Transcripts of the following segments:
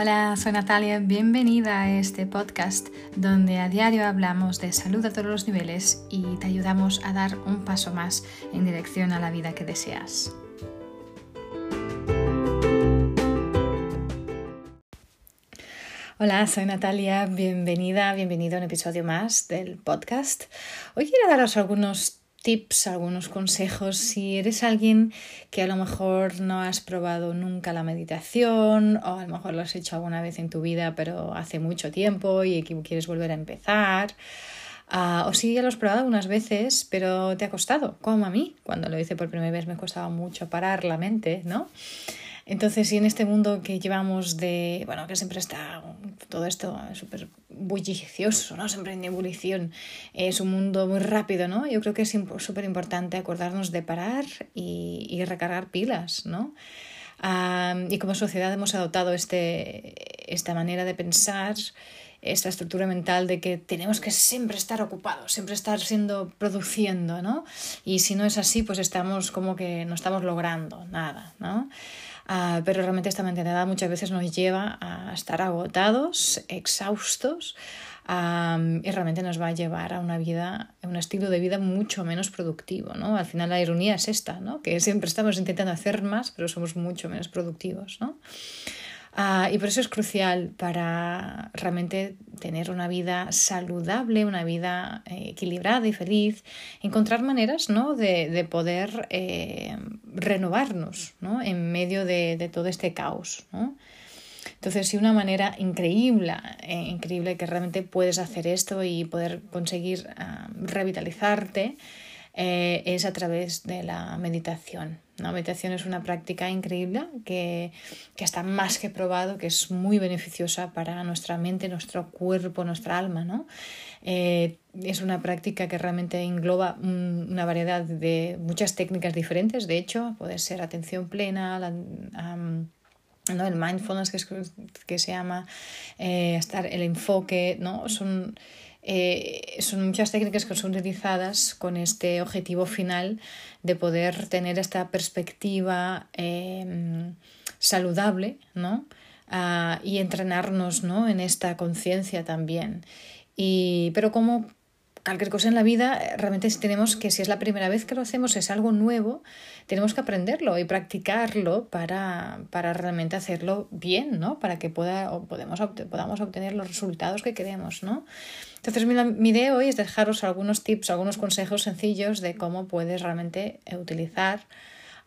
Hola, soy Natalia, bienvenida a este podcast donde a diario hablamos de salud a todos los niveles y te ayudamos a dar un paso más en dirección a la vida que deseas. Hola, soy Natalia, bienvenida, bienvenido a un episodio más del podcast. Hoy quiero daros algunos tips, algunos consejos si eres alguien que a lo mejor no has probado nunca la meditación o a lo mejor lo has hecho alguna vez en tu vida pero hace mucho tiempo y quieres volver a empezar. Ah, o si ya lo has probado unas veces, pero te ha costado, como a mí. Cuando lo hice por primera vez me costaba mucho parar la mente, ¿no? Entonces, si en este mundo que llevamos de, bueno, que siempre está todo esto súper bullicioso, ¿no? Siempre en ebullición, es un mundo muy rápido, ¿no? Yo creo que es súper importante acordarnos de parar y, recargar pilas, ¿no? y como sociedad hemos adoptado este, esta manera de pensar, esta estructura mental de que tenemos que siempre estar ocupados, siempre estar siendo, produciendo, ¿no? Y si no es así, pues estamos como que no estamos logrando nada, ¿no? Ah, pero realmente esta mentalidad muchas veces nos lleva a estar agotados, exhaustos y realmente nos va a llevar a una vida, a un estilo de vida mucho menos productivo. ¿no? Al final la ironía es esta, ¿no? que siempre estamos intentando hacer más, pero somos mucho menos productivos. ¿no? Ah, y por eso es crucial para realmente tener una vida saludable, una vida eh, equilibrada y feliz, encontrar maneras ¿no? de, de poder eh, renovarnos ¿no? en medio de, de, todo este caos. ¿no? Entonces, sí, una manera increíble, eh, increíble que realmente puedes hacer esto y poder conseguir ah, revitalizarte es a través de la meditación. La meditación es una práctica increíble que, está más que probado, que es muy beneficiosa para nuestra mente, nuestro cuerpo, nuestra alma. ¿no? Eh, es una práctica que realmente engloba una variedad de muchas técnicas diferentes. De hecho, puede ser atención plena, ¿no? el mindfulness que, que se llama, eh, estar el enfoque, ¿no? son eh, son muchas técnicas que son utilizadas con este objetivo final de poder tener esta perspectiva em, saludable ¿no? Ah, y entrenarnos ¿no? en esta conciencia también. Y, pero como cualquier cosa en la vida, realmente tenemos que, si es la primera vez que lo hacemos, es algo nuevo, tenemos que aprenderlo y practicarlo para, para realmente hacerlo bien, ¿no? Para que pueda, o podemos, podamos obtener los resultados que queremos, ¿no? Entonces, mi, mi idea hoy es dejaros algunos tips, algunos consejos sencillos de cómo puedes realmente utilizar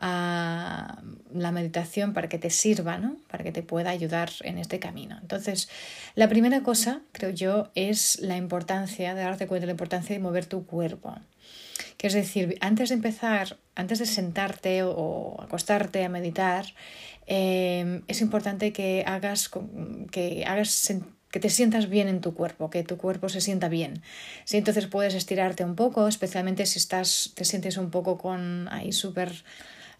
a la meditación para que te sirva, ¿no? para que te pueda ayudar en este camino. Entonces, la primera cosa, creo yo, es la importancia de darte cuenta de la importancia de mover tu cuerpo. Que es decir, antes de empezar, antes de sentarte o acostarte a meditar, eh, es importante que hagas, que hagas que te sientas bien en tu cuerpo, que tu cuerpo se sienta bien. ¿sí? Entonces puedes estirarte un poco, especialmente si estás, te sientes un poco con ahí súper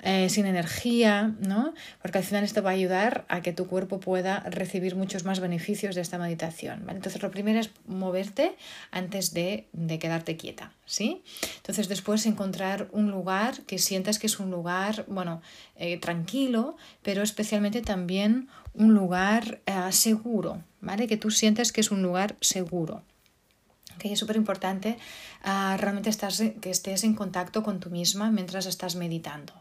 eh, sin energía, ¿no? Porque al final esto va a ayudar a que tu cuerpo pueda recibir muchos más beneficios de esta meditación, Entonces lo primero es moverte antes de, quedarte quieta, ¿sí? Entonces después encontrar un lugar que sientas que es un lugar, bueno, eh, tranquilo, pero especialmente también un lugar eh, seguro, ¿vale? Que tú sientas que es un lugar seguro que es súper importante ah, realmente estás, que estés en contacto con tú misma mientras estás meditando.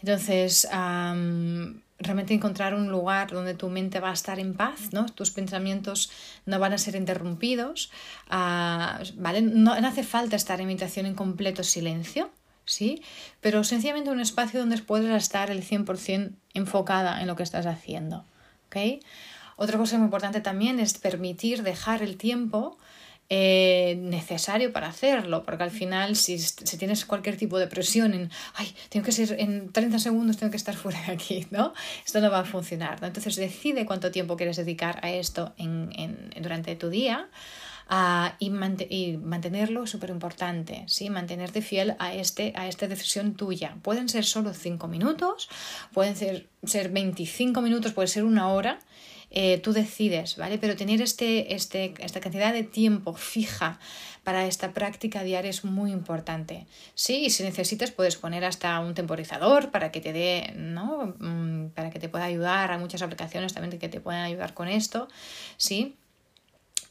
Entonces, realmente encontrar un lugar donde tu mente va a estar en paz, ¿no? tus pensamientos no van a ser interrumpidos, ah, ¿vale? No, hace falta estar en meditación en completo silencio, ¿sí? Pero sencillamente un espacio donde puedes estar el 100% enfocada en lo que estás haciendo. Otra cosa muy importante también es permitir dejar el tiempo eh, necesario para hacerlo, porque al final si, si, tienes cualquier tipo de presión en, ay, tengo que ser en 30 segundos, tengo que estar fuera de aquí, ¿no? Esto no va a funcionar, Entonces decide cuánto tiempo quieres dedicar a esto en, en, durante tu día. Uh, y, mantenerlo es súper importante, ¿sí? mantenerte fiel a, este, a esta decisión tuya. Pueden ser solo 5 minutos, pueden ser, ser 25 minutos, puede ser una hora, eh, tú decides, ¿vale? Pero tener este, este, esta cantidad de tiempo fija para esta práctica diaria es muy importante. Sí, y si necesitas puedes poner hasta un temporizador para que te dé, ¿no? Mm, para que te pueda ayudar. Hay muchas aplicaciones también que te pueden ayudar con esto, ¿sí?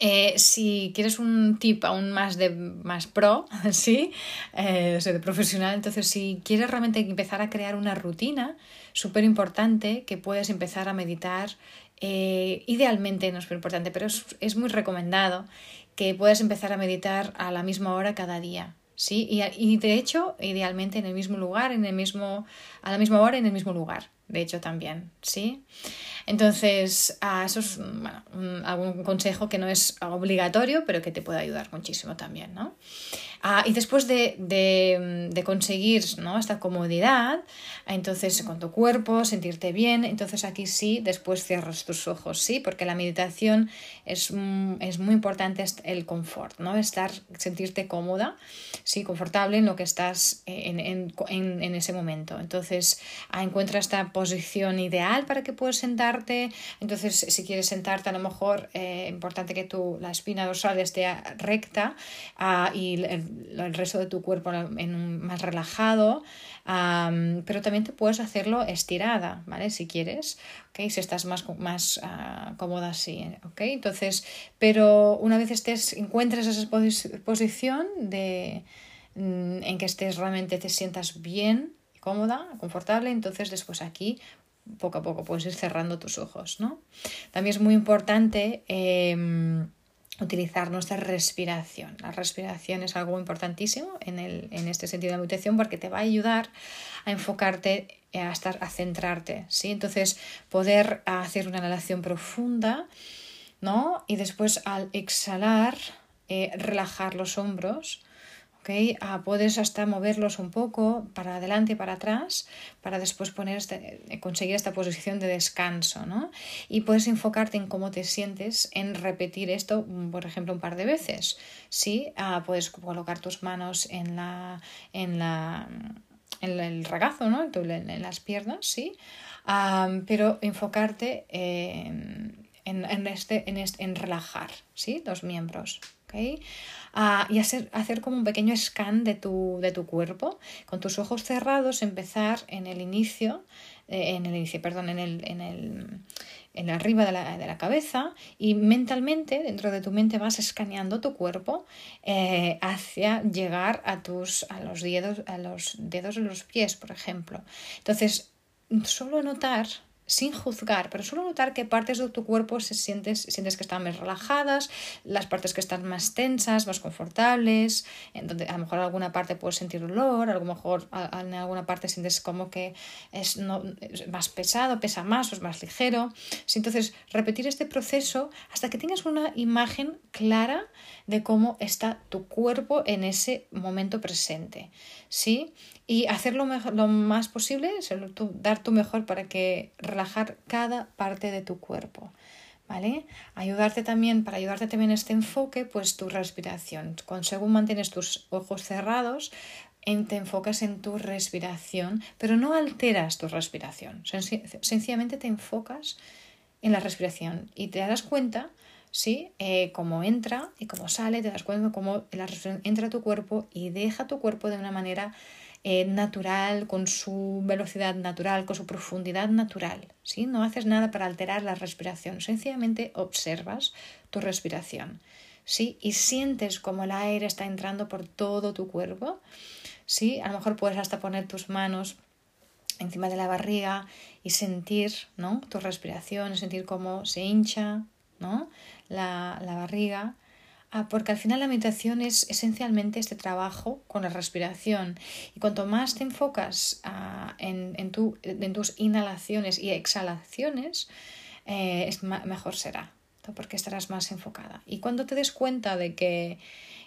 Eh, si quieres un tip aún más de más pro, ¿sí? Eh, de profesional, entonces si quieres realmente empezar a crear una rutina, súper importante que puedes empezar a meditar. Eh, idealmente no es muy importante, pero es, muy recomendado que puedas empezar a meditar a la misma hora cada día. ¿sí? Y, y de hecho, idealmente en el mismo lugar, en el mismo, a la misma hora, en el mismo lugar de hecho también, ¿sí? Entonces, ah, eso es bueno, algún consejo que no es obligatorio, pero que te puede ayudar muchísimo también, ¿no? Ah, y después de, de, conseguir ¿no? esta comodidad, entonces con tu cuerpo, sentirte bien, entonces aquí sí, después cierras tus ojos, ¿sí? Porque la meditación es, es muy importante el confort, ¿no? Estar, sentirte cómoda, ¿sí? Confortable en lo que estás en, en, en, en ese momento. Entonces, ah, encuentra esta posición ideal para que puedas sentarte. Entonces, si quieres sentarte, a lo mejor es eh, importante que tu, la espina dorsal esté recta ah, y el, resto de tu cuerpo en un, más relajado. pero también te puedes hacerlo estirada, ¿vale? Si quieres, ¿ok? Si estás más, más uh, cómoda así, ¿ok? Entonces, pero una vez estés, encuentres esa posición de, mm, en que estés realmente te sientas bien, cómoda, confortable, entonces después aquí poco a poco puedes ir cerrando tus ojos, ¿no? También es muy importante em, utilizar nuestra respiración. La respiración es algo importantísimo en, el, en este sentido de la meditación porque te va a ayudar a enfocarte, a, estar, a centrarte, ¿sí? Entonces, poder hacer una inhalación profunda, ¿no? Y después al exhalar, eh, relajar los hombros, Ah, puedes hasta moverlos un poco para adelante y para atrás para después poner este, conseguir esta posición de descanso, ¿no? Y puedes enfocarte en cómo te sientes en repetir esto, por ejemplo, un par de veces. ¿sí? Ah, puedes colocar tus manos en la, en la en el regazo, ¿no? En, las piernas, sí. Ah, pero enfocarte en, en, este, en, en relajar, ¿sí? Los miembros. Ah, y hacer, hacer como un pequeño scan de tu, de tu cuerpo, con tus ojos cerrados, empezar en el inicio, eh, en el inicio, perdón, en el, en el en arriba de la, de la, cabeza y mentalmente, dentro de tu mente, vas escaneando tu cuerpo eh, hacia llegar a, tus, a, los dedos, a los dedos de los pies, por ejemplo. Entonces, solo notar sin juzgar, pero solo notar qué partes de tu cuerpo se sientes, sientes que están más relajadas, las partes que están más tensas, más confortables, en donde a lo mejor alguna parte puedes sentir dolor, a lo mejor en alguna parte sientes como que es, no, más pesado, pesa más o es más ligero. Entonces, repetir este proceso hasta que tengas una imagen clara de cómo está tu cuerpo en ese momento presente. ¿sí? Y hacerlo lo más posible, dar tu mejor para que relajar cada parte de tu cuerpo. ¿Vale? Ayudarte también, para ayudarte también este enfoque, pues tu respiración. Cuando según mantienes tus ojos cerrados, te enfocas en tu respiración, pero no alteras tu respiración. sencillamente te enfocas en la respiración y te das cuenta, ¿sí? Eh, cómo entra y cómo sale, te das cuenta cómo la respiración entra a tu cuerpo y deja tu cuerpo de una manera eh, natural, con su velocidad natural, con su profundidad natural. ¿sí? No haces nada para alterar la respiración, sencillamente observas tu respiración. ¿sí? Y sientes como el aire está entrando por todo tu cuerpo. ¿sí? A lo mejor puedes hasta poner tus manos encima de la barriga y sentir ¿no? tu respiración, sentir cómo se hincha ¿no? la, la barriga Ah, porque al final la meditación es esencialmente este trabajo con la respiración. Y cuanto más te enfocas ah, en, en, tus inhalaciones y exhalaciones, eh, es mejor será, porque estarás más enfocada. Y cuando te des cuenta de que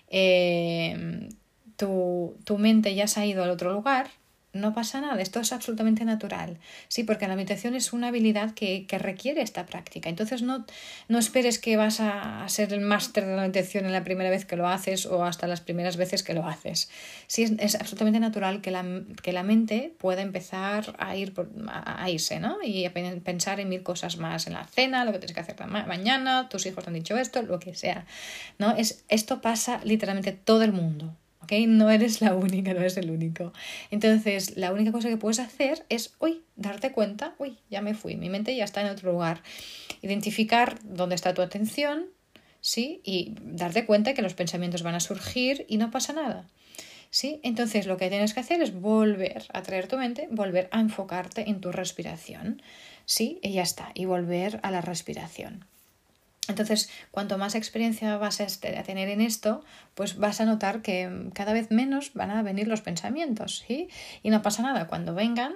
eh, tu, tu mente ya se ha ido al otro lugar, no pasa nada, esto es absolutamente natural. Sí, porque la meditación es una habilidad que, requiere esta práctica. Entonces no, no esperes que vas a, ser el máster de la meditación en la primera vez que lo haces o hasta las primeras veces que lo haces. Sí, es, absolutamente natural que la, que la, mente pueda empezar a, ir a, irse, ¿no? Y a pensar en mil cosas más, en la cena, lo que tienes que hacer mañana, tus hijos te han dicho esto, lo que sea. ¿no? Es, esto pasa literalmente todo el mundo. No eres la única, no eres el único. Entonces, la única cosa que puedes hacer es, uy, darte cuenta, uy, ya me fui, mi mente ya está en otro lugar. Identificar dónde está tu atención, ¿sí? Y darte cuenta que los pensamientos van a surgir y no pasa nada. ¿Sí? Entonces lo que tienes que hacer es volver a traer tu mente, volver a enfocarte en tu respiración. ¿Sí? Y ya está. Y volver a la respiración. Entonces, cuanto más experiencia vas a tener en esto, pues vas a notar que cada vez menos van a venir los pensamientos, ¿sí? Y no pasa nada, cuando vengan,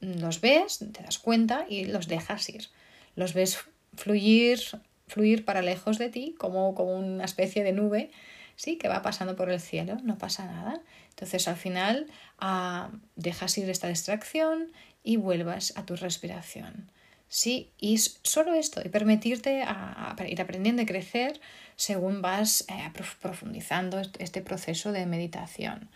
los ves, te das cuenta y los dejas ir. Los ves fluir, fluir para lejos de ti, como, como una especie de nube, ¿sí? Que va pasando por el cielo, no pasa nada. Entonces, al final, ah, dejas ir esta distracción y vuelvas a tu respiración. Sí, y solo esto, y permitirte a, ir aprendiendo y crecer según vas eh, profundizando este proceso de meditación,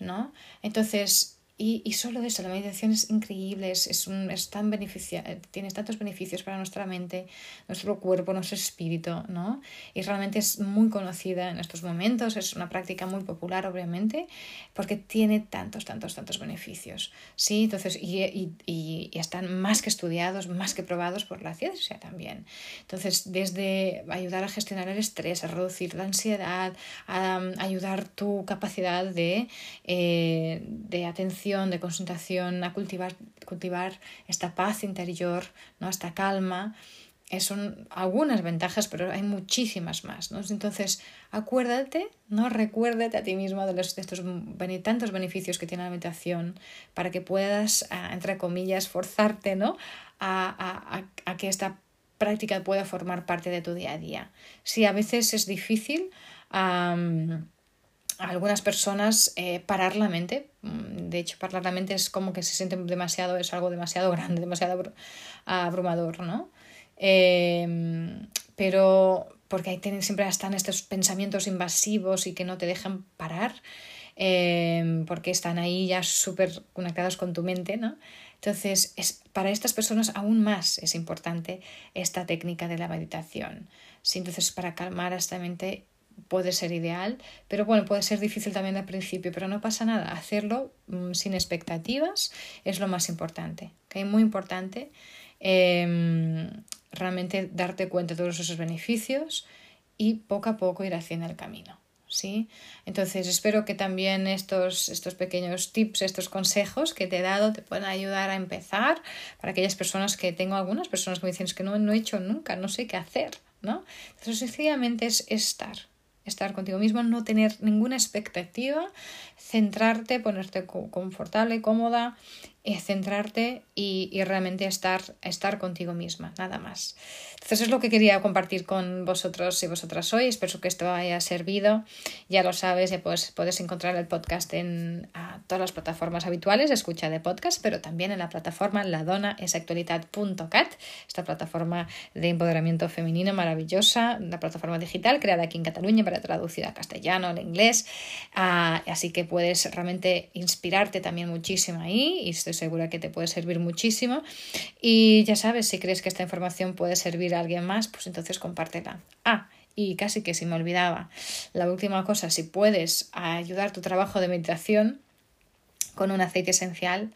¿no? Entonces, y, y, solo eso, la meditación es increíble, es, es, un, es tan beneficia, tiene tantos beneficios para nuestra mente, nuestro cuerpo, nuestro espíritu, ¿no? Y realmente es muy conocida en estos momentos, es una práctica muy popular, obviamente, porque tiene tantos, tantos, tantos beneficios, ¿sí? Entonces, y, y, y están más que estudiados, más que probados por la ciencia también. Entonces, desde ayudar a gestionar el estrés, a reducir la ansiedad, a, ayudar tu capacidad de, eh, de atención, de concentración, a cultivar, cultivar esta paz interior, ¿no? esta calma. Eh, son algunas ventajas, pero hay muchísimas más. ¿no? Entonces, acuérdate, ¿no? recuérdate a ti mismo de, estos tantos beneficios que tiene la meditación para que puedas, ah, entre comillas, forzarte ¿no? a, a, a, que esta práctica pueda formar parte de tu día a día. Si a veces es difícil, algunas personas eh, parar la mente. Mm, de hecho, parar la mente es como que se siente demasiado, es algo demasiado grande, demasiado abrumador, ¿no? Em, pero porque ahí tienen, siempre están estos pensamientos invasivos y que no te dejan parar, em, porque están ahí ya súper conectados con tu mente, ¿no? Entonces, es, para estas personas aún más es importante esta técnica de la meditación. Sí, entonces, para calmar esta mente puede ser ideal, pero bueno, puede ser difícil también al principio, pero no pasa nada. Hacerlo mm, sin expectativas es lo más importante, ¿okay? Muy importante em, realmente darte cuenta de todos esos beneficios y poco a poco ir haciendo el camino. ¿Sí? Entonces espero que también estos, estos pequeños tips, estos consejos que te he dado te puedan ayudar a empezar para aquellas personas que tengo algunas personas que me dicen que no, no he hecho nunca, no sé qué hacer, ¿no? Entonces sencillamente es estar, estar contigo mismo, no tener ninguna expectativa, centrarte, ponerte confortable, cómoda, eh, centrarte y, y, realmente estar, estar contigo misma, nada más. Entonces es lo que quería compartir con vosotros y vosotras hoy. Espero que esto haya servido. Ya lo sabes, ya puedes, puedes encontrar el podcast en todas las plataformas habituales, escucha de podcast, pero también en la plataforma ladonaesactualidad.cat, esta plataforma de empoderamiento femenino maravillosa, una plataforma digital creada aquí en Cataluña para traducir a castellano, al inglés. Ah, así que puedes realmente inspirarte también muchísimo ahí y estoy segura que te puede servir muchísimo. Y ya sabes, si crees que esta información puede servir a alguien más, pues entonces compártela. Ah, y casi que si me olvidaba, la última cosa, si puedes ayudar tu trabajo de meditación con un aceite esencial,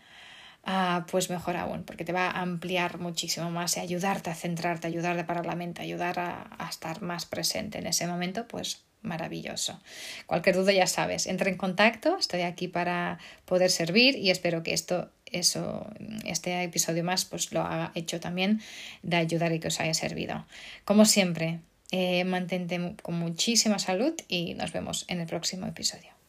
ah, pues mejor aún, porque te va a ampliar muchísimo más y ayudarte a centrarte, ayudarte a parar la mente, ayudar a, a estar más presente en ese momento, pues maravilloso. Cualquier duda ya sabes, entra en contacto, estoy aquí para poder servir y espero que esto eso, este episodio más, pues lo ha hecho también de ayudar y que os haya servido. Como siempre, eh, mantente con muchísima salud y nos vemos en el próximo episodio.